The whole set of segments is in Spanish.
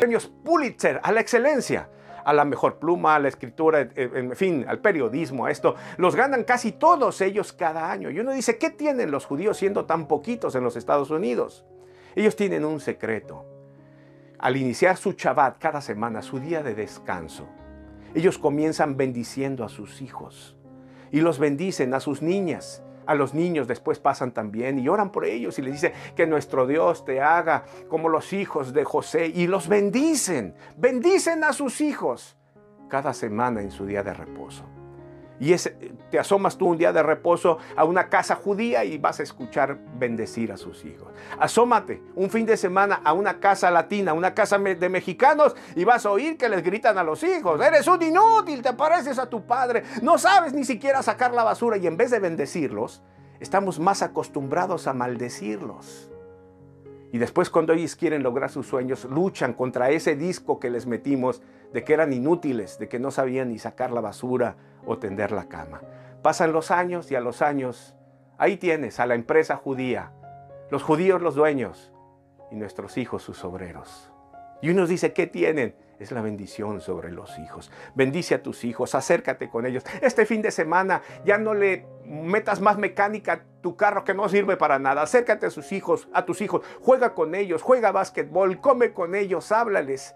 premios Pulitzer a la excelencia a la mejor pluma, a la escritura, en fin, al periodismo, a esto. Los ganan casi todos ellos cada año. Y uno dice, ¿qué tienen los judíos siendo tan poquitos en los Estados Unidos? Ellos tienen un secreto. Al iniciar su Shabbat cada semana, su día de descanso, ellos comienzan bendiciendo a sus hijos y los bendicen a sus niñas. A los niños después pasan también y oran por ellos y les dice que nuestro Dios te haga como los hijos de José y los bendicen, bendicen a sus hijos cada semana en su día de reposo. Y te asomas tú un día de reposo a una casa judía y vas a escuchar bendecir a sus hijos. Asómate un fin de semana a una casa latina, una casa de mexicanos y vas a oír que les gritan a los hijos, eres un inútil, te pareces a tu padre, no sabes ni siquiera sacar la basura y en vez de bendecirlos, estamos más acostumbrados a maldecirlos. Y después cuando ellos quieren lograr sus sueños, luchan contra ese disco que les metimos de que eran inútiles, de que no sabían ni sacar la basura o tender la cama. Pasan los años y a los años, ahí tienes a la empresa judía, los judíos los dueños y nuestros hijos sus obreros. Y uno dice, ¿qué tienen? Es la bendición sobre los hijos. Bendice a tus hijos, acércate con ellos. Este fin de semana ya no le metas más mecánica a tu carro que no sirve para nada. Acércate a sus hijos, a tus hijos. Juega con ellos, juega básquetbol, come con ellos, háblales.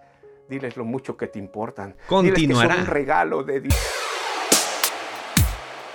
Diles lo mucho que te importan. Continuará. Diles que son un regalo de Dios.